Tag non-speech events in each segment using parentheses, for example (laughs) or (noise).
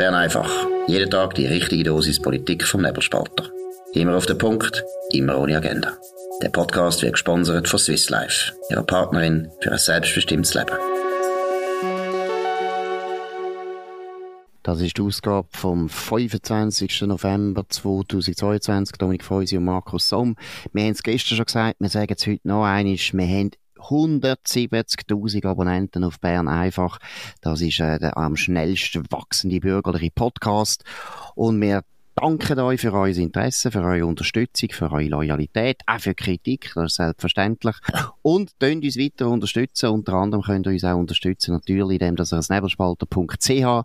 Bern einfach. Jeden Tag die richtige Dosis Politik vom Nebelspalter. Immer auf den Punkt, immer ohne Agenda. Der Podcast wird gesponsert von Swiss Life, ihrer Partnerin für ein selbstbestimmtes Leben. Das ist die Ausgabe vom 25. November 2022. Dominik Feusi und Markus Somm. Wir haben es gestern schon gesagt, wir sagen es heute noch einmal. Wir haben 170.000 Abonnenten auf Bern einfach. Das ist äh, der am schnellsten wachsende bürgerliche Podcast. Und wir danken euch für euer Interesse, für eure Unterstützung, für eure Loyalität, auch für Kritik, das ist selbstverständlich. Und könnt uns weiter unterstützen. Unter anderem könnt ihr uns auch unterstützen, natürlich, indem ihr das nebelspalter.ch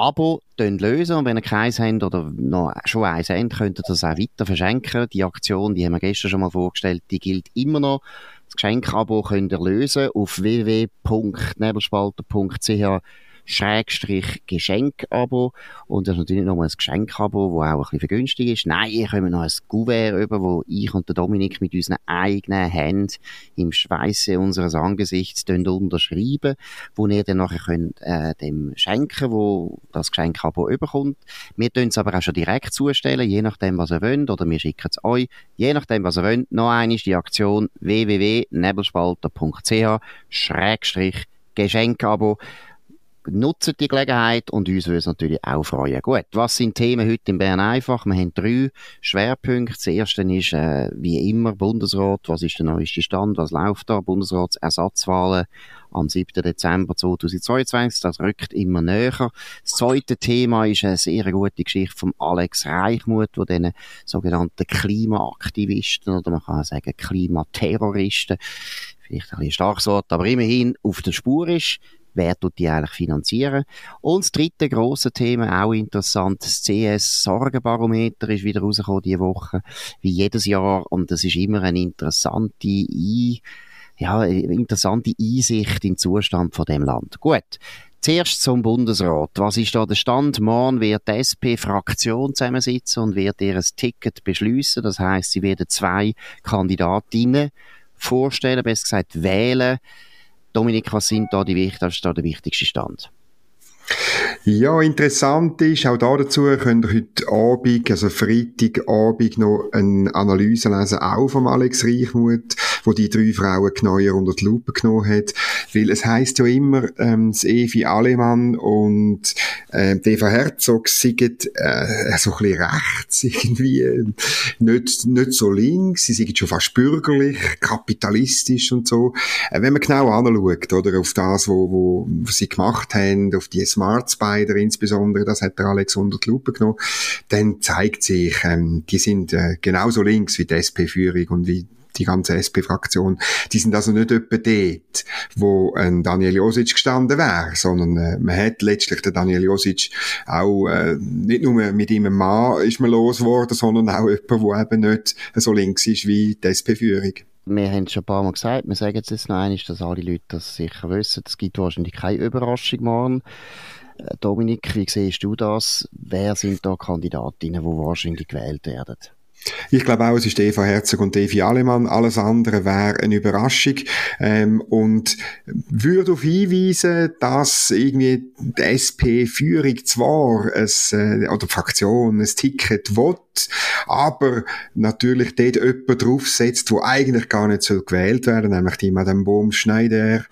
Abo lösen und wenn ihr keins habt oder noch schon eins habt, könnt ihr das auch weiter verschenken. Die Aktion, die haben wir gestern schon mal vorgestellt, die gilt immer noch. Das Geschenkabo könnt ihr lösen auf www.nebelspalter.ch Schrägstrich Geschenkabo. Und das ist natürlich nochmal ein Geschenkabo, das auch ein bisschen vergünstigt ist. Nein, ihr kommt noch ein Kuvert über, wo ich und der Dominik mit unseren eigenen Händen im Schweiße unseres Angesichts unterschreiben, wo ihr dann nachher könnt, äh, dem schenken, wo das Geschenkabo überkommt. Wir tun es aber auch schon direkt zustellen, je nachdem, was ihr wollt, oder wir schicken es euch, je nachdem, was ihr wollt. Noch einmal die Aktion www.nebelspalter.ch Schrägstrich Geschenkabo nutzt die Gelegenheit und uns würde es natürlich auch freuen. Gut, was sind Themen heute in Bern einfach? Wir haben drei Schwerpunkte. Das erste ist, äh, wie immer, Bundesrat. Was ist der neueste Stand? Was läuft da? Bundesratsersatzwahlen am 7. Dezember 2022. Das rückt immer näher. Das zweite Thema ist eine sehr gute Geschichte von Alex Reichmuth, wo den sogenannten Klimaaktivisten oder man kann sagen Klimaterroristen vielleicht ein bisschen starkes Wort, aber immerhin auf der Spur ist wer tut die eigentlich finanzieren? Und das dritte große Thema, auch interessant, das CS-Sorgenbarometer ist wieder rausgekommen diese Woche, wie jedes Jahr, und das ist immer eine interessante I ja, interessante Einsicht in den Zustand von dem Land. Gut. Zuerst zum Bundesrat. Was ist da der Stand? Morgen wird die SP-Fraktion zusammensitzen und wird ihr Ticket beschließen. Das heißt, sie werden zwei Kandidatinnen vorstellen, besser gesagt wählen. Dominik, was sind da die, da der wichtigste Stand? Ja, interessant ist, auch da dazu könnt ihr heute Abend, also Freitagabend noch eine Analyse lesen, auch vom Alex Reichmuth, wo die drei Frauen genauer unter die Lupe genommen hat. Weil es heisst ja immer, ähm, das Evi Alemann und äh, Eva Herzog sind äh, so ein bisschen rechts, irgendwie nicht, nicht so links, sie sind schon fast bürgerlich, kapitalistisch und so. Äh, wenn man genau anschaut, oder, auf das, wo, wo, sie gemacht haben, auf die Smart Spider insbesondere, das hat der Alex unter die Lupe genommen, dann zeigt sich, ähm, die sind äh, genauso links wie die SP-Führung und wie die ganze SP-Fraktion, die sind also nicht etwa dort, wo ein Daniel Josic gestanden wäre, sondern äh, man hat letztlich den Daniel Josic auch äh, nicht nur mit ihm Mann ist man losgeworden, sondern auch jemand, der eben nicht so links ist wie die SP-Führung. Wir haben es schon ein paar Mal gesagt, wir sagen es jetzt noch einmal, dass alle Leute das sicher wissen. Es gibt wahrscheinlich keine Überraschung morgen. Äh, Dominik, wie siehst du das? Wer sind da Kandidatinnen, die wahrscheinlich gewählt werden? Ich glaube auch, es ist Eva Herzog und Evi Alemann. Alles andere wäre eine Überraschung. Ähm, und würde darauf hinweisen, dass irgendwie die SP-Führung zwar ein, äh, oder die Fraktion ein Ticket will, aber natürlich dort jemand draufsetzt, wo eigentlich gar nicht so gewählt werden, nämlich die Madame Bohm Schneider.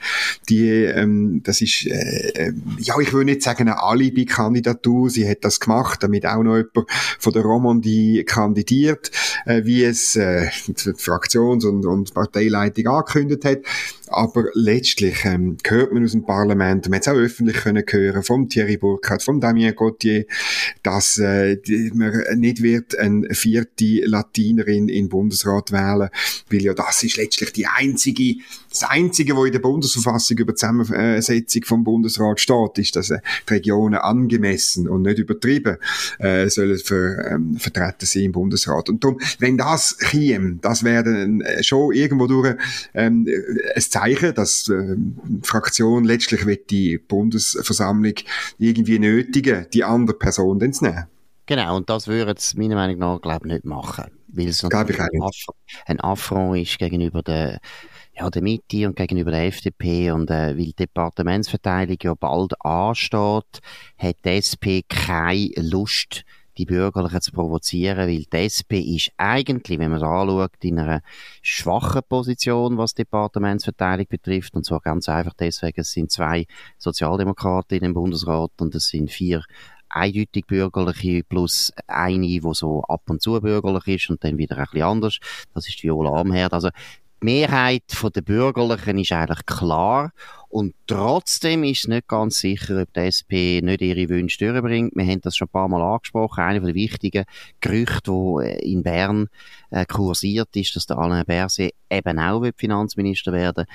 Die, ähm, das ist, äh, äh, ja, ich will nicht sagen eine Alibi-Kandidatur. Sie hat das gemacht, damit auch noch jemand von der Romandie kandidiert, äh, wie es äh, die Fraktions- und, und Parteileitung angekündigt hat. Aber letztlich ähm, hört man aus dem Parlament, man hat es auch öffentlich können hören, vom Thierry Burkhardt, vom Damien Gauthier, dass äh, man nicht wird eine vierte Latinerin in Bundesrat wählen, weil ja das ist letztlich die einzige, das einzige, wo in der Bundesverfassung über die Zusammensetzung vom Bundesrat steht, ist, dass äh, die Regionen angemessen und nicht übertrieben äh, sollen ver, ähm, vertreten sein im Bundesrat. Und darum, wenn das käme, das wäre äh, schon irgendwo durch ähm, ein Zeichen, dass äh, die Fraktion letztlich wird die Bundesversammlung irgendwie nötigen, die andere Person dann zu nehmen. Genau, und das würde es meiner Meinung nach, glaube ich, nicht machen. Weil es natürlich ein, Aff ein Affront ist gegenüber der ja, der Mitte und gegenüber der FDP und äh, weil die Departementsverteilung ja bald ansteht, hat die SP keine Lust, die Bürgerlichen zu provozieren, weil die SP ist eigentlich, wenn man es anschaut, in einer schwachen Position, was die Departementsverteilung betrifft. Und zwar ganz einfach deswegen, es sind zwei Sozialdemokraten im Bundesrat und es sind vier eindeutig bürgerliche plus eine, die so ab und zu bürgerlich ist und dann wieder ein bisschen anders. Das ist Viola Amherd. Also die Mehrheit der Bürgerlichen ist eigentlich klar. Und trotzdem ist es nicht ganz sicher, ob die SP nicht ihre Wünsche durchbringt. Wir haben das schon ein paar Mal angesprochen. Einer der wichtigen Gerüchte, äh, in Bern äh, kursiert, ist, dass der Alain Berset eben auch Finanzminister werden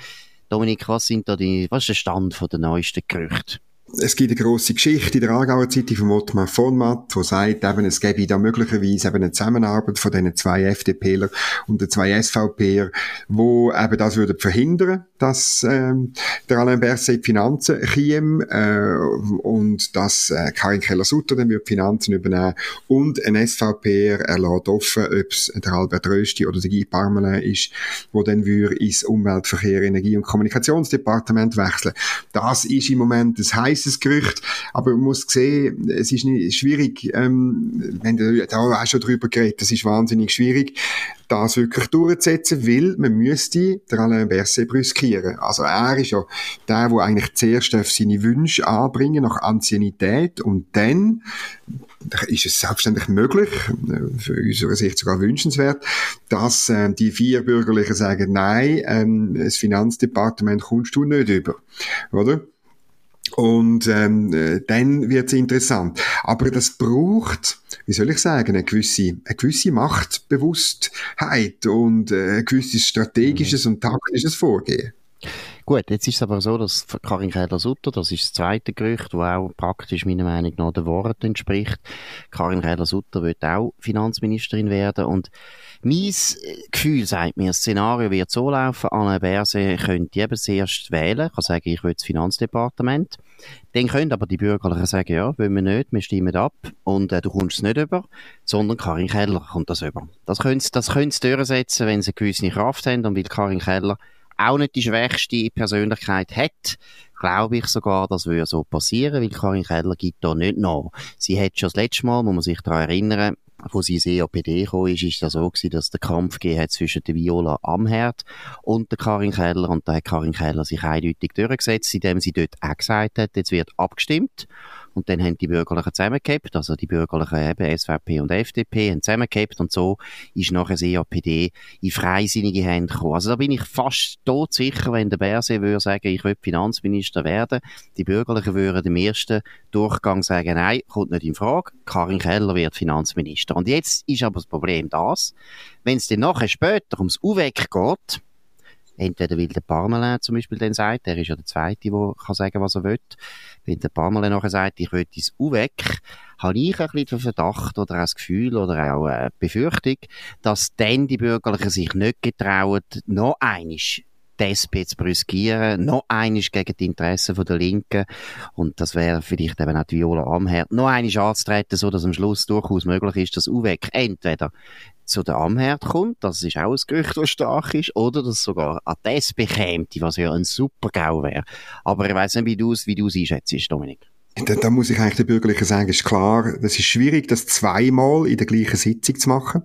Dominik, was sind da die, was ist der Stand der neuesten Gerüchte? Es gibt eine grosse Geschichte in der Aargauer Zeitung von Ottmar von Matt, wo sagt, eben, es gäbe da möglicherweise eben eine Zusammenarbeit von diesen zwei FDPler und den zwei SVPler, wo eben das würde verhindern, dass ähm, der Alain Berset Finanzen käme äh, und dass äh, Karin Keller-Sutter dann die Finanzen übernehmen und ein SVPer erlässt offen, ob es der Albert Rösti oder der Guy Parmelin ist, wo dann würde ins Umweltverkehr, Energie- und Kommunikationsdepartement wechseln. Das ist im Moment heiße heißes Gerücht, aber man muss sehen, es ist nicht schwierig, ähm, wenn du da auch schon drüber geredet, das ist wahnsinnig schwierig, das wirklich durchzusetzen, weil man müsste der Alain Berset brüskieren. Also er ist ja der, der eigentlich zuerst seine Wünsche anbringen nach Anciennität und dann ist es selbstverständlich möglich, für unsere Sicht sogar wünschenswert, dass äh, die vier Bürgerlichen sagen, nein, ähm, das Finanzdepartement kommst du nicht über, oder? Und ähm, äh, dann wird's interessant. Aber das braucht, wie soll ich sagen, eine gewisse, eine gewisse Machtbewusstheit und äh, ein gewisses strategisches mhm. und taktisches Vorgehen. Gut, jetzt ist es aber so, dass Karin Keller-Sutter, das ist das zweite Gerücht, das auch praktisch meiner Meinung nach den Worten entspricht. Karin Keller-Sutter wird auch Finanzministerin werden und mein Gefühl sagt mir, das Szenario wird so laufen, Anne Berse könnte eben zuerst wählen, kann sagen, ich will das Finanzdepartement. Dann können aber die Bürgerlichen sagen, ja, wollen wir nicht, wir stimmen ab und äh, du kommst nicht über, sondern Karin Keller kommt das über. Das können sie, das können sie durchsetzen, wenn sie gewisse Kraft haben und weil Karin Keller auch nicht die schwächste Persönlichkeit hat, glaube ich sogar, das würde so passieren, weil Karin Keller gibt da nicht nach. Sie hat schon das letzte Mal, muss man sich daran erinnern, wo sie ins EAPD gekommen ist, ist das so gewesen, dass der Kampf gegeben zwischen der Viola Amherd und der Karin Keller und da hat Karin Keller sich eindeutig durchgesetzt, indem sie dort auch gesagt hat, jetzt wird abgestimmt und dann haben die Bürgerlichen zusammengehabt, also die Bürgerlichen eben SVP und FDP haben zusammengehabt und so ist nachher das EAPD in freisinnige Hände gekommen. Also da bin ich fast todsicher, wenn der Berse würde sagen, ich will Finanzminister werden, die Bürgerlichen würden im ersten Durchgang sagen, nein, kommt nicht in Frage, Karin Keller wird Finanzminister. Und jetzt ist aber das Problem das, wenn es dann nachher später ums UWEC geht, entweder weil der Parmelin zum Beispiel dann sagt, der ist ja der Zweite, der kann sagen, was er will, wenn der Parmelin nachher sagt, ich will ins UWEC, habe ich ein bisschen den Verdacht oder auch das Gefühl oder auch eine Befürchtung, dass dann die Bürgerlichen sich nicht getrauen, noch einisch die SP zu brüskieren, noch einisch gegen die Interessen der Linken. Und das wäre vielleicht eben auch die Viola Amherd, noch einisch anzutreten, so dass am Schluss durchaus möglich ist, dass UWEC entweder zu der Amherd kommt, das ist auch ein Gerücht, das stark ist, oder dass sogar an die SP käme, was ja ein super GAU wäre. Aber ich weiss nicht, wie du es wie einschätzt, Dominik. Da, da, muss ich eigentlich den Bürgerlichen sagen, ist klar, das ist schwierig, das zweimal in der gleichen Sitzung zu machen.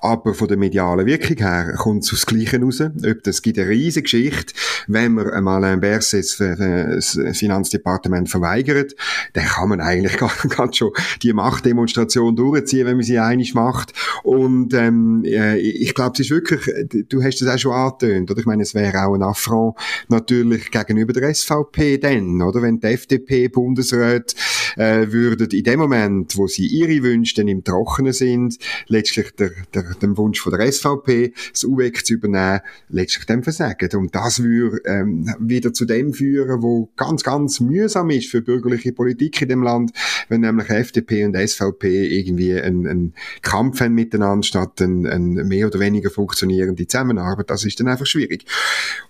Aber von der medialen Wirkung her kommt es aufs Gleiche raus. Ob das gibt eine riesige Geschichte, wenn man einmal ein Berset das Finanzdepartement verweigert, dann kann man eigentlich (laughs) ganz schon die Machtdemonstration durchziehen, wenn man sie einig macht. Und ähm, äh, ich glaube, es ist wirklich, du hast das auch schon angetönt, oder? Ich meine, es wäre auch ein Affront natürlich gegenüber der SVP dann, oder? Wenn die FDP Bundesrat Rat äh, würden in dem Moment, wo sie ihre Wünsche dann im Trockenen sind, letztlich der, der, dem Wunsch von der SVP, das UWEC zu übernehmen, letztlich dem versagen. Und das würde ähm, wieder zu dem führen, wo ganz, ganz mühsam ist für bürgerliche Politik in dem Land, wenn nämlich FDP und SVP irgendwie einen, einen Kampf haben miteinander statt eine ein mehr oder weniger funktionierende Zusammenarbeit. Das ist dann einfach schwierig.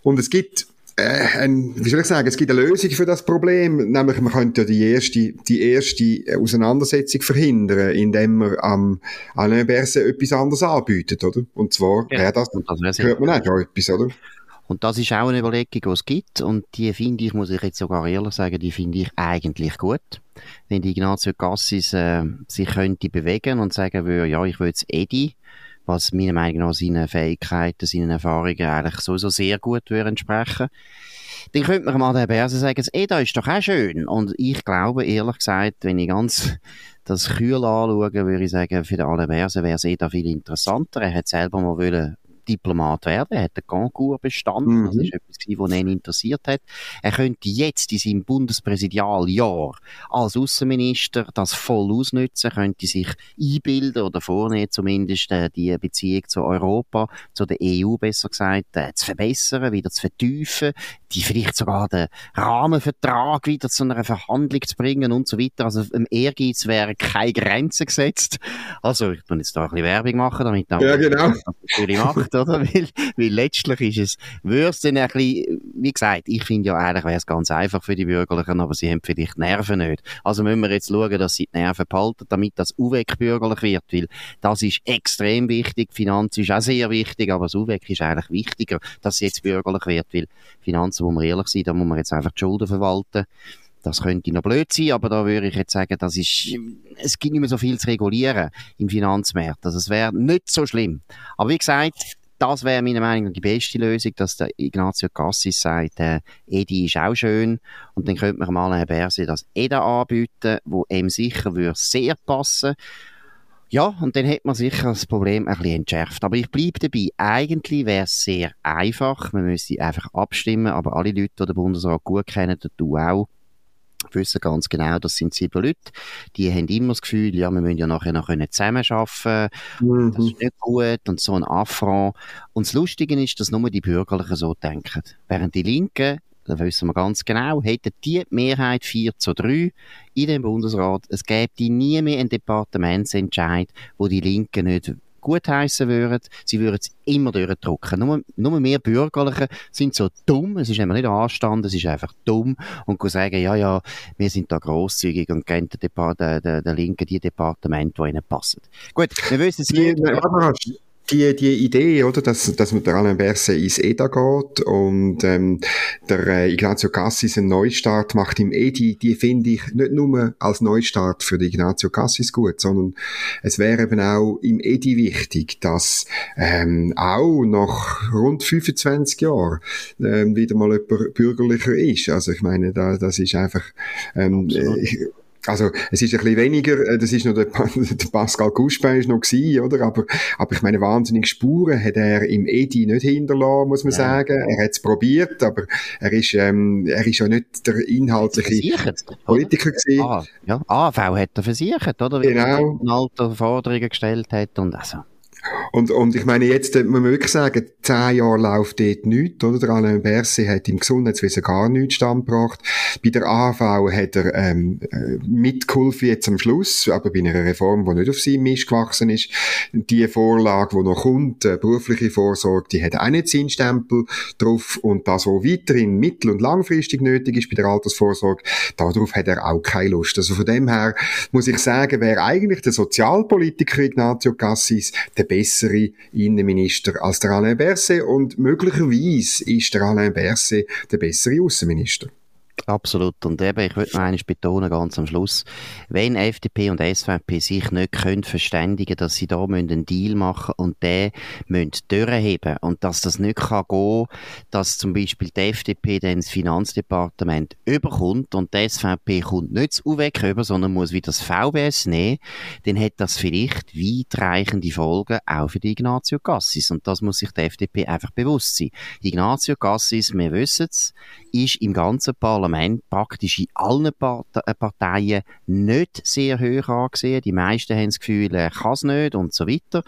Und es gibt ein, wie soll ich sagen, es gibt eine Lösung für das Problem, nämlich man könnte ja die erste, die erste Auseinandersetzung verhindern, indem man am Alain Berset etwas anderes anbietet, oder? Und zwar, ja, das, das hört man auch schon etwas, oder? Und das ist auch eine Überlegung, die es gibt. Und die finde ich, muss ich jetzt sogar ehrlich sagen, die finde ich eigentlich gut. Wenn die Ignazio Cassis äh, sich könnte bewegen und sagen würde, ja, ich will jetzt Edi, was meiner Meinung nach seinen Fähigkeiten, seinen Erfahrungen eigentlich sowieso sehr gut würde entsprechen. Dann könnte man mal der Berse sagen, das Eda ist doch auch schön. Und ich glaube, ehrlich gesagt, wenn ich ganz (laughs) das Kühl anschaue, würde ich sagen, für den Alain Berse wäre es Eda viel interessanter. Er hat selber mal wollen Diplomat werden. Er hat den Concours bestanden. Mhm. Das ist etwas, was ihn interessiert hat. Er könnte jetzt in seinem Bundespräsidialjahr als Außenminister das voll ausnutzen, könnte sich einbilden oder vornehmen, zumindest äh, die Beziehung zu Europa, zu der EU besser gesagt, äh, zu verbessern, wieder zu vertiefen, die vielleicht sogar den Rahmenvertrag wieder zu einer Verhandlung zu bringen und so weiter. Also im Ehrgeiz wäre keine Grenze gesetzt. Also ich muss jetzt da ein bisschen Werbung machen, damit ja, genau. das (laughs) natürlich macht oder? (laughs) Weil, weil letztlich ist es, würde es ein bisschen, wie gesagt, ich finde ja eigentlich wäre es ganz einfach für die Bürgerlichen, aber sie haben vielleicht Nerven nicht. Also müssen wir jetzt schauen, dass sie die Nerven behalten, damit das UWEC bürgerlich wird, weil das ist extrem wichtig. Finanz ist auch sehr wichtig, aber das UWEC ist eigentlich wichtiger, dass sie jetzt bürgerlich wird, weil Finanzen, wo wir ehrlich sind, da muss man jetzt einfach die Schulden verwalten. Das könnte noch blöd sein, aber da würde ich jetzt sagen, das ist, es gibt nicht mehr so viel zu regulieren im Finanzmarkt. Also es wäre nicht so schlimm. Aber wie gesagt, das wäre meiner Meinung nach die beste Lösung, dass der Ignazio Cassis sagt, äh, Edi ist auch schön und dann könnte man mal Herrn Berse das Eda anbieten, wo ihm sicher würde sehr passen. Ja, und dann hätte man sicher das Problem ein bisschen entschärft. Aber ich bleibe dabei. Eigentlich wäre es sehr einfach. Man müsste einfach abstimmen, aber alle Leute, die den Bundesrat gut kennen, du auch, wissen ganz genau, das sind sieben Leute, die haben immer das Gefühl, ja, wir müssen ja nachher noch zusammenarbeiten mhm. das ist nicht gut und so ein Affront. Und das Lustige ist, dass nur die Bürgerlichen so denken. Während die Linken, da wissen wir ganz genau, hätten die Mehrheit 4 zu 3 in dem Bundesrat, es gäbe nie mehr einen Departementsentscheid, wo die Linken nicht gutheissen würden, sie würden es immer durchdrücken. Nur, nur mehr Bürgerliche sind so dumm, es ist eben nicht Anstand, es ist einfach dumm und sagen, ja, ja, wir sind da grosszügig und geben der, der, der, der Linken die Departement, die ihnen passen. Gut, wir wissen es nicht die, die Idee, oder, dass, dass man der Alain Berset ins EDA geht und ähm, der äh, Ignazio Cassis einen Neustart macht im EDI, die finde ich nicht nur als Neustart für die Ignazio Cassis gut, sondern es wäre eben auch im EDI wichtig, dass ähm, auch nach rund 25 Jahren ähm, wieder mal jemand bürgerlicher ist. Also ich meine, da, das ist einfach ähm, ich, also, es ist ein bisschen weniger, äh, das ist noch der, (laughs) der Pascal Couchepin ist noch gewesen, oder? Aber, aber ich meine, wahnsinnige Spuren hat er im Edi nicht hinterlassen, muss man ja. sagen. Er hat es probiert, aber er ist, ähm, er ist ja nicht der inhaltliche Politiker gewesen. Ah, ja, AV hat er versichert, oder? Wie genau. er alte Forderungen gestellt hat und also. Und, und ich meine, jetzt, man muss wirklich sagen, zehn Jahre läuft dort nichts, oder? Der Alain Berset hat im Gesundheitswesen gar nichts standgebracht. Bei der AV hat er, ähm, äh, mitgeholfen jetzt am Schluss, aber bei einer Reform, die nicht auf seinem Mist gewachsen ist. Die Vorlage, die noch kommt, äh, berufliche Vorsorge, die hat auch nicht seinen Stempel drauf. Und das, was weiterhin mittel- und langfristig nötig ist bei der Altersvorsorge, darauf hat er auch keine Lust. Also von dem her muss ich sagen, wäre eigentlich der Sozialpolitiker Ignazio Cassis der bessere Innenminister als der Alain Berset und möglicherweise ist der Alain Berset der bessere Außenminister. Absolut. Und eben, ich würde noch eines betonen, ganz am Schluss. Wenn FDP und SVP sich nicht können verständigen dass sie da einen Deal machen und den müssen durchheben und dass das nicht kann gehen, dass zum Beispiel die FDP dann das Finanzdepartement überkommt und die SVP kommt nicht zu UWEC über, sondern muss wieder das VBS nehmen, dann hat das vielleicht weitreichende Folgen auch für die Ignazio Cassis. Und das muss sich die FDP einfach bewusst sein. Ignazio Cassis, wir wissen es, ist im ganzen Parlament praktisch in allen äh, Parteien nicht sehr hoch angesehen. Die meisten haben das Gefühl, er kann es nicht und so weiter.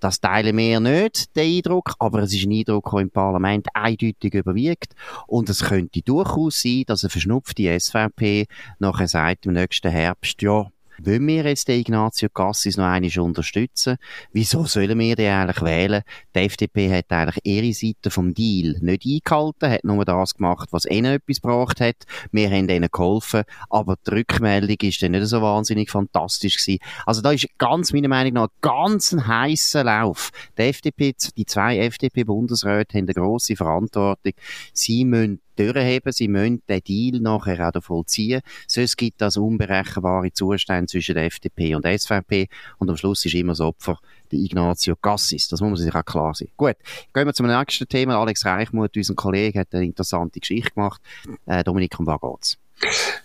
Das teilen wir nicht, den Eindruck, aber es ist ein Eindruck, der im Parlament eindeutig überwiegt und es könnte durchaus sein, dass eine verschnupfte SVP nachher sagt im nächsten Herbst, ja, wollen wir jetzt den Ignazio Cassis noch einmal unterstützen? Wieso sollen wir den eigentlich wählen? Die FDP hat eigentlich ihre Seite vom Deal nicht eingehalten, hat nur das gemacht, was ihnen etwas gebracht hat. Wir haben ihnen geholfen, aber die Rückmeldung ist dann nicht so wahnsinnig fantastisch gewesen. Also da ist ganz, meiner Meinung nach, ganz ein heißer Lauf. Die FDP, die zwei FDP-Bundesräte haben eine grosse Verantwortung. Sie müssen durchheben. Sie müssen den Deal nachher auch vollziehen. Sonst gibt das unberechenbare Zustände zwischen der FDP und der SVP. Und am Schluss ist immer das Opfer der Ignazio Cassis. Das muss man sich auch klar sein. Gut, gehen wir zum nächsten Thema. Alex Reichmuth, unser Kollege, hat eine interessante Geschichte gemacht. Äh, Dominik, um was geht's?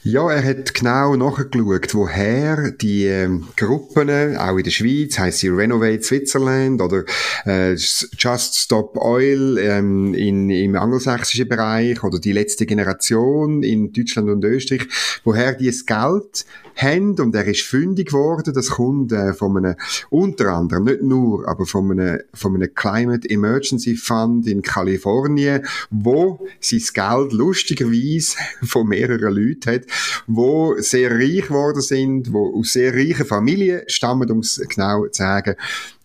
Ja, er hat genau nachgeschaut, woher die ähm, Gruppen, auch in der Schweiz, heisst sie Renovate Switzerland oder äh, Just Stop Oil ähm, in, im angelsächsischen Bereich oder die letzte Generation in Deutschland und Österreich, woher die das Geld haben und er ist fündig geworden. Das kommt äh, von einem, unter anderem, nicht nur, aber von einem, von einem Climate Emergency Fund in Kalifornien, wo sein Geld lustigerweise (laughs) von mehreren Leuten hat, wo sehr reich geworden sind, wo aus sehr reichen Familien stammen, um es genau zu sagen,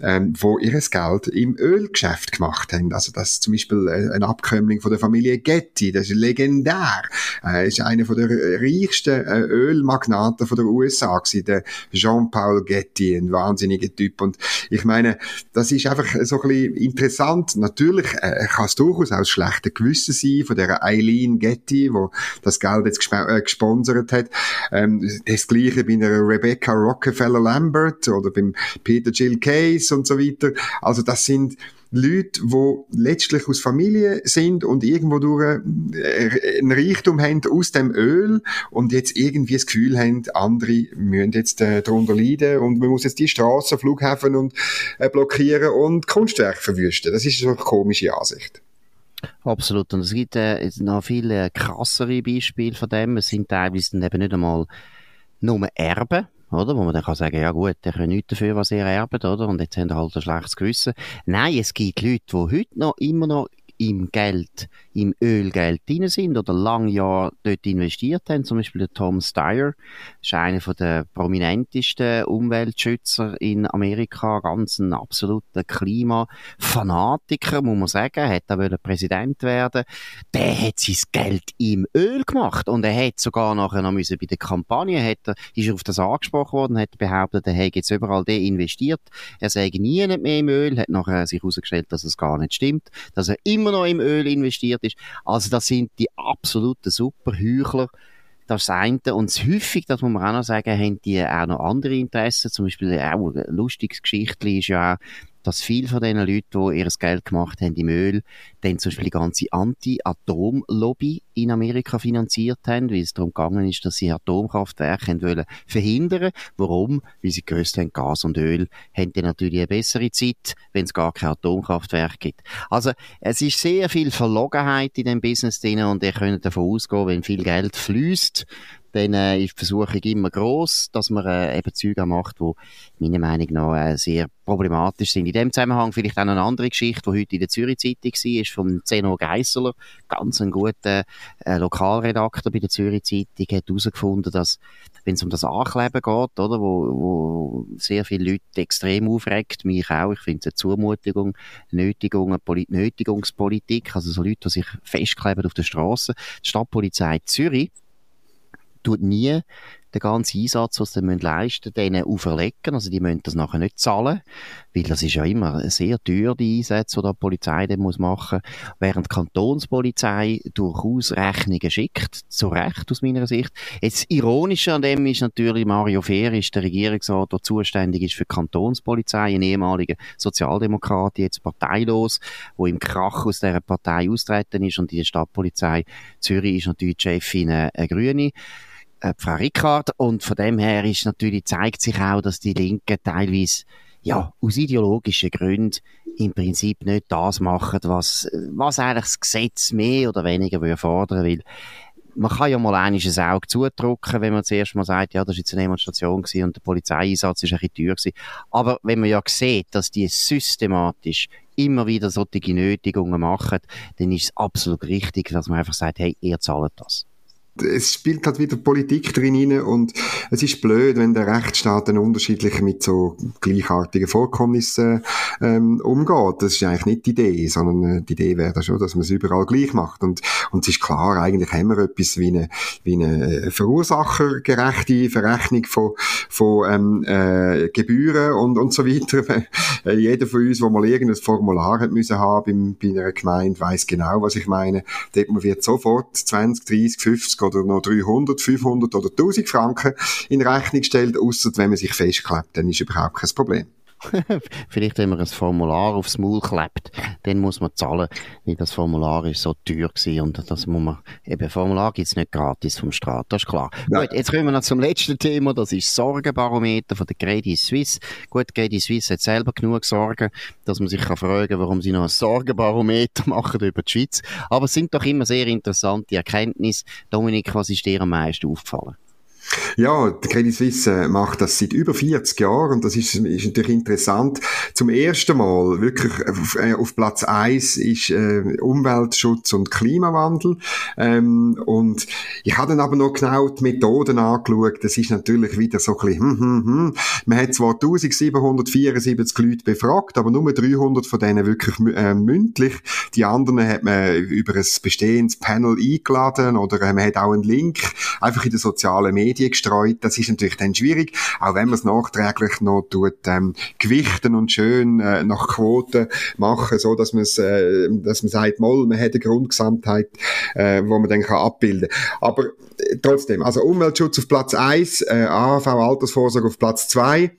ähm, wo ihr Geld im Ölgeschäft gemacht haben. Also das ist zum Beispiel äh, ein Abkömmling von der Familie Getty, das ist legendär. Er ist einer von der reichsten äh, Ölmagnaten von der USA gewesen, der Jean-Paul Getty, ein wahnsinniger Typ. Und ich meine, das ist einfach so ein bisschen interessant. Natürlich äh, kann es durchaus auch schlechte Gewissen sein von der Eileen Getty, wo das Geld jetzt äh, gesponsert hat. Ähm, das gleiche bei einer Rebecca Rockefeller Lambert oder beim Peter Jill Case und so weiter. Also das sind Leute, die letztlich aus Familie sind und irgendwo durch äh, ein Reichtum haben aus dem Öl und jetzt irgendwie das Gefühl haben, andere müssen jetzt äh, darunter leiden und man muss jetzt die Straßen, Flughäfen und äh, blockieren und Kunstwerke verwüsten. Das ist so eine komische Ansicht. Absolut. Und es gibt äh, noch viele krassere Beispiele von dem. Es sind teilweise eben nicht einmal nur Erben, oder? Wo man dann kann sagen, ja gut, der können nichts dafür, was ihr erbt, oder? Und jetzt haben sie halt ein schlechtes Gewissen. Nein, es gibt Leute, die heute noch immer noch im Geld, im Ölgeld drin sind oder lange Jahre dort investiert haben. Zum Beispiel der Tom Steyer, ist einer der prominentesten Umweltschützer in Amerika, ganz ein absoluter Klimafanatiker, muss man sagen. Hat er Präsident werden. Der hat sein Geld im Öl gemacht und er hat sogar nachher noch müssen bei der Kampagne, hat ist er auf das angesprochen worden, hat behauptet, er hätte jetzt überall investiert. Er sei nie mehr im Öl, hat nachher sich herausgestellt, dass es gar nicht stimmt, dass er immer noch im Öl investiert ist. Also das sind die absoluten Superheuchler. Das das eine. Und häufig, das muss man auch noch sagen, haben die auch noch andere Interessen. Zum Beispiel auch ein lustiges Geschichtchen ist ja auch, dass viele von den Leuten, die ihr Geld gemacht haben im Öl, dann zum Beispiel die ganze Anti-Atom-Lobby in Amerika finanziert haben, weil es darum gegangen ist, dass sie Atomkraftwerke haben wollen verhindern. Warum? Weil sie gewusst haben, Gas und Öl haben dann natürlich eine bessere Zeit, wenn es gar kein Atomkraftwerk gibt. Also, es ist sehr viel Verlogenheit in dem Business drin und ihr könnt davon ausgehen, wenn viel Geld fließt, dann äh, ist die Versuchung immer groß, dass man äh, eben Züge macht, die meiner Meinung nach äh, sehr problematisch sind. In dem Zusammenhang vielleicht auch eine andere Geschichte, die heute in der Zürich Zeitung war, ist vom Zeno Geisseler, ganz ein guter äh, Lokalredakteur bei der Zürich Zeitung, hat herausgefunden, dass wenn es um das Ankleben geht, oder, wo, wo sehr viele Leute extrem aufregt, mich auch, ich finde es eine Zumutung, Nötigung, eine Poli Nötigungspolitik, also so Leute, die sich festkleben auf der Straße. Die Stadtpolizei Zürich tut nie den ganzen Einsatz, was sie leisten müssen, denen auferlegen. Also die müssen das nachher nicht zahlen, weil das ist ja immer sehr teuer, die Einsätze, die die Polizei dann muss machen muss. Während die Kantonspolizei durchaus Rechnungen schickt, zu Recht aus meiner Sicht. Jetzt das Ironische an dem ist natürlich, Mario Fehr ist der Regierungsrat, der zuständig ist für die Kantonspolizei, ein ehemaliger Sozialdemokrat, jetzt parteilos, wo im Krach aus dieser Partei austreten ist und die Stadtpolizei Zürich ist natürlich die Chefin eine Grüne äh, Frau Rickard. Und von dem her ist natürlich, zeigt sich auch, dass die Linken teilweise, ja, aus ideologischen Gründen im Prinzip nicht das machen, was, was eigentlich das Gesetz mehr oder weniger fordern will. Man kann ja mal ein Auge zudrücken, wenn man zuerst mal sagt, ja, das war jetzt eine Demonstration und der Polizeieinsatz ist ein bisschen teuer. Aber wenn man ja sieht, dass die systematisch immer wieder solche Nötigungen machen, dann ist es absolut richtig, dass man einfach sagt, hey, ihr zahlt das es spielt halt wieder Politik drin rein und es ist blöd, wenn der Rechtsstaat dann unterschiedlich mit so gleichartigen Vorkommnissen ähm, umgeht. Das ist eigentlich nicht die Idee, sondern äh, die Idee wäre schon, dass man es überall gleich macht. Und, und es ist klar, eigentlich haben wir etwas wie eine, wie eine verursachergerechte Verrechnung von, von ähm, äh, Gebühren und, und so weiter. (laughs) Äh, jeder von uns, der mal irgendein Formular hat müssen haben bei einer Gemeinde, weiß genau, was ich meine. Dort wird sofort 20, 30, 50 oder noch 300, 500 oder 1000 Franken in Rechnung gestellt, außer wenn man sich festklebt, dann ist überhaupt kein Problem. (laughs) Vielleicht, wenn man ein Formular aufs Maul klebt, dann muss man zahlen, weil das Formular ist so teuer gewesen und das muss man, eben, Formular gibt's nicht gratis vom Staat, das ist klar. Ja. Gut, jetzt kommen wir noch zum letzten Thema, das ist das Sorgenbarometer von der Credit Suisse. Gut, Credit Suisse hat selber genug Sorgen, dass man sich kann fragen warum sie noch ein Sorgenbarometer (laughs) machen über die Schweiz. Aber es sind doch immer sehr interessante Erkenntnisse. Dominik, was ist dir am meisten aufgefallen? Ja, der Credit Suisse macht das seit über 40 Jahren und das ist, ist natürlich interessant. Zum ersten Mal wirklich auf, äh, auf Platz eins ist äh, Umweltschutz und Klimawandel. Ähm, und ich habe dann aber noch genau die Methoden angeschaut. Das ist natürlich wieder so ein bisschen, hm, hm, hm. Man hat zwar 1774 Leute befragt, aber nur 300 von denen wirklich äh, mündlich. Die anderen hat man über ein bestehendes Panel eingeladen oder äh, man hat auch einen Link einfach in den sozialen Medien Medien gestreut. Das ist natürlich dann schwierig, auch wenn man es nachträglich noch tut, ähm, gewichten und schön äh, nach Quoten machen, so dass man es, äh, dass man sagt, mal, man hat eine Grundgesamtheit, äh, wo man dann kann abbilden. Aber trotzdem, also Umweltschutz auf Platz eins, äh, AHV Altersvorsorge auf Platz zwei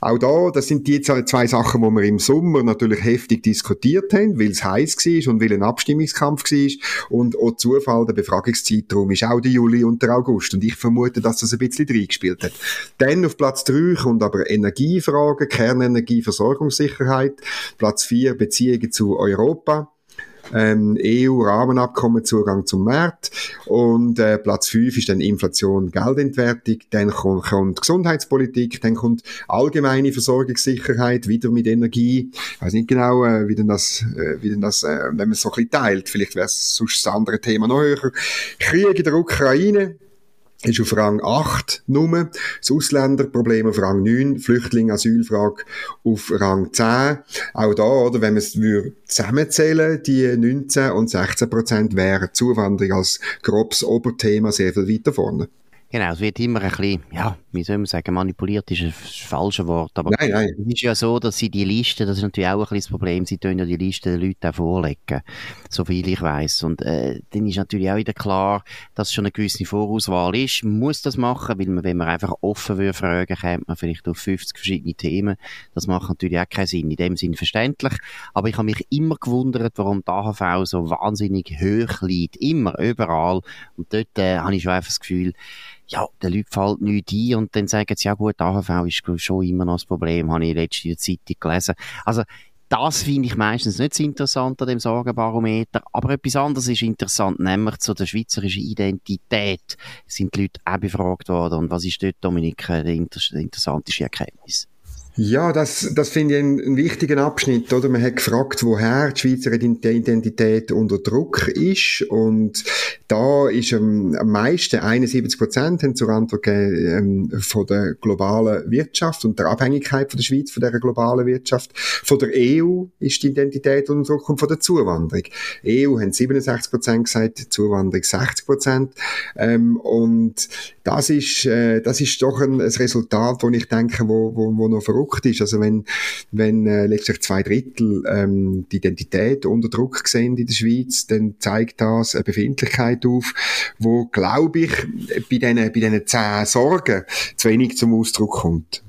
auch da, das sind die zwei Sachen, wo wir im Sommer natürlich heftig diskutiert haben, weil es heiß war und weil ein Abstimmungskampf war. Und auch Zufall, der Befragungszeitraum ist auch der Juli und der August. Und ich vermute, dass das ein bisschen reingespielt hat. Dann auf Platz drei kommt aber Energiefragen, Kernenergieversorgungssicherheit. Platz vier Beziehungen zu Europa ähm, EU-Rahmenabkommen Zugang zum Markt und äh, Platz 5 ist dann Inflation, Geldentwertung, dann kommt, kommt Gesundheitspolitik, dann kommt allgemeine Versorgungssicherheit, wieder mit Energie. Ich weiß nicht genau, äh, wie denn das, äh, wie denn das äh, wenn man es so ein bisschen teilt, vielleicht wäre es sonst das andere Thema noch höher. Krieg in der Ukraine, ist auf Rang 8 Nummer, das Ausländerproblem auf Rang 9, Flüchtling, Asylfrage auf Rang 10. Auch da, oder, wenn man es zusammenzählen, die 19 und 16 Prozent, wäre Zuwanderung als grobes Oberthema sehr viel weiter vorne. Genau, es wird immer ein bisschen, ja, wie soll man sagen, manipuliert ist ein falsches Wort, aber nein, nein. es ist ja so, dass sie die Liste, das ist natürlich auch ein bisschen das Problem, sie tun ja die Liste den Leuten auch vorlegen, so viel ich weiß und äh, dann ist natürlich auch wieder klar, dass schon eine gewisse Vorauswahl ist, man muss das machen, weil man, wenn man einfach offen würde fragen, kommt man vielleicht auf 50 verschiedene Themen, das macht natürlich auch keinen Sinn, in dem Sinn verständlich, aber ich habe mich immer gewundert, warum die AHV so wahnsinnig hoch liegt, immer, überall. Und dort äh, habe ich schon einfach das Gefühl, ja, den Leuten fällt nichts ein und dann sagen sie, ja gut, AHV ist schon immer noch das Problem, habe ich in der Zeitung gelesen. Also, das finde ich meistens nicht so interessant an dem Sorgenbarometer. Aber etwas anderes ist interessant, nämlich zu der schweizerischen Identität sind die Leute auch befragt worden. Und was ist dort, Dominik, die interessanteste Erkenntnis? Ja, das, das finde ich einen, einen, wichtigen Abschnitt, oder? Man hat gefragt, woher die Schweizer Identität unter Druck ist. Und da ist ähm, am meisten, 71 Prozent, haben zur Antwort gegeben, ähm, von der globalen Wirtschaft und der Abhängigkeit von der Schweiz von der globalen Wirtschaft. Von der EU ist die Identität Druck und von der Zuwanderung. EU haben 67 Prozent gesagt, Zuwanderung 60 Prozent. Ähm, und das ist, äh, das ist doch ein, ein Resultat, wo ich denke, wo, wo, wo noch verrückt ist. Also wenn, wenn äh, letztlich zwei Drittel ähm, die Identität unter Druck sehen in der Schweiz, dann zeigt das eine Befindlichkeit auf, wo, glaube ich, bei diesen, bei diesen zehn Sorgen zu wenig zum Ausdruck kommt.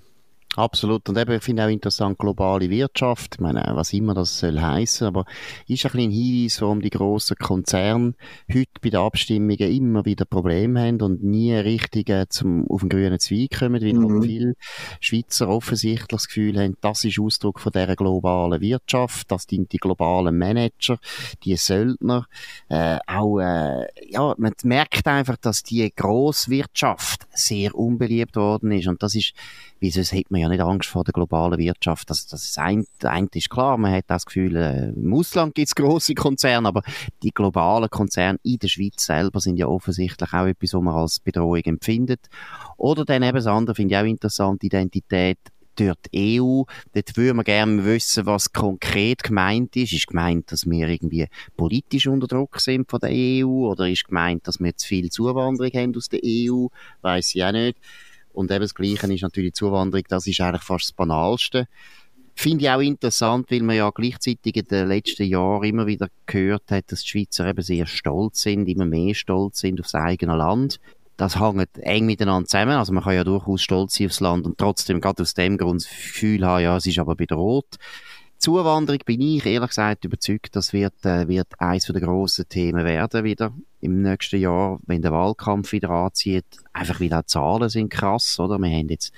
Absolut. Und eben, ich finde auch interessant, globale Wirtschaft. Ich meine, was immer das soll heißen, aber ist ein bisschen ein Hinweis, warum die grossen Konzerne heute bei den Abstimmungen immer wieder Probleme haben und nie richtig äh, zum, auf den grünen Zweig kommen, weil mhm. viele Schweizer offensichtlich das Gefühl haben, das ist Ausdruck von dieser globalen Wirtschaft, das sind die globalen Manager, die Söldner, äh, auch, äh, ja, man merkt einfach, dass die Grosswirtschaft sehr unbeliebt worden ist. Und das ist, wie sonst hat man ja nicht Angst vor der globalen Wirtschaft. Das, das eine, eine ist klar, man hat das Gefühl, äh, im Ausland gibt es grosse Konzerne, aber die globalen Konzerne in der Schweiz selber sind ja offensichtlich auch etwas, was man als Bedrohung empfindet. Oder dann eben das andere, finde ich auch interessant, Identität die EU. Dort würden wir gerne wissen, was konkret gemeint ist. Ist gemeint, dass wir irgendwie politisch unter Druck sind von der EU? Oder ist gemeint, dass wir zu viel Zuwanderung haben aus der EU? Weiß ich auch nicht. Und eben das Gleiche ist natürlich Zuwanderung, das ist eigentlich fast das Banalste. Finde ich auch interessant, weil man ja gleichzeitig in den letzten Jahren immer wieder gehört hat, dass die Schweizer eben sehr stolz sind, immer mehr stolz sind auf das eigene Land das hängt eng miteinander zusammen. Also man kann ja durchaus stolz sein aufs Land und trotzdem gerade aus dem Grund das Gefühl haben, ja, es ist aber bedroht. Zuwanderung bin ich ehrlich gesagt überzeugt, das wird, äh, wird eines der grossen Themen werden wieder im nächsten Jahr, wenn der Wahlkampf wieder anzieht. Einfach wieder Zahlen sind krass, oder? Wir haben jetzt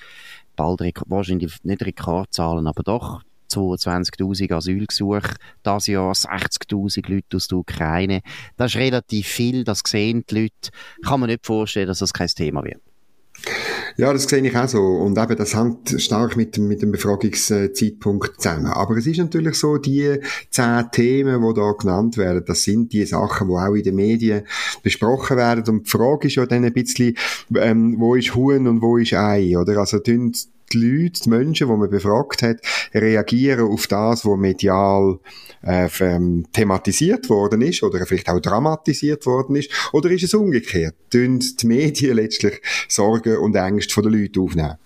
bald, wahrscheinlich nicht Rekordzahlen, aber doch 22.000 Asylgesuche, das Jahr 60.000 Leute aus der Ukraine. Das ist relativ viel, das sehen die Leute. Kann man nicht vorstellen, dass das kein Thema wird. Ja, das sehe ich auch so. Und eben, das hängt stark mit, mit dem Befragungszeitpunkt zusammen. Aber es ist natürlich so, die zehn Themen, die da genannt werden, das sind die Sachen, die auch in den Medien besprochen werden. Und die Frage ist ja dann ein bisschen, ähm, wo ist Huhn und wo ist Ei, oder? Also, die Leute, die Menschen, die man befragt hat, reagieren auf das, was medial äh, ähm, thematisiert worden ist oder vielleicht auch dramatisiert worden ist? Oder ist es umgekehrt? Tun die Medien letztlich Sorgen und Ängste von den Leuten aufnehmen?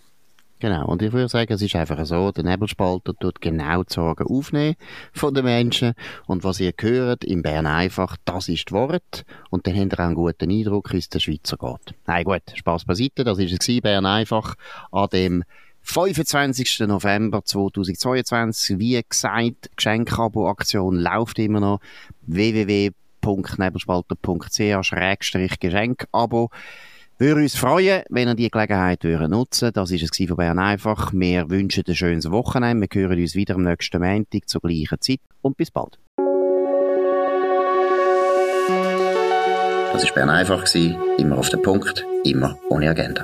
Genau, und ich würde sagen, es ist einfach so, der Nebelspalter tut genau die Sorgen aufnehmen von den Menschen und was ihr hört im Bern einfach, das ist das Wort und dann habt ihr auch einen guten Eindruck, wie es der Schweizer geht. Nein gut, Spaß beiseite, das ist es Bern einfach an dem 25. November 2022. Wie gesagt, Geschenkabo-Aktion läuft immer noch. www.nebelspalter.ch-geschenkabo. Würde uns freuen, wenn ihr die Gelegenheit nutzen Das ist es von Bern einfach. Wir wünschen ein schönes Wochenende. Wir hören uns wieder am nächsten Montag zur gleichen Zeit und bis bald. Das war Bern einfach. Immer auf den Punkt, immer ohne Agenda.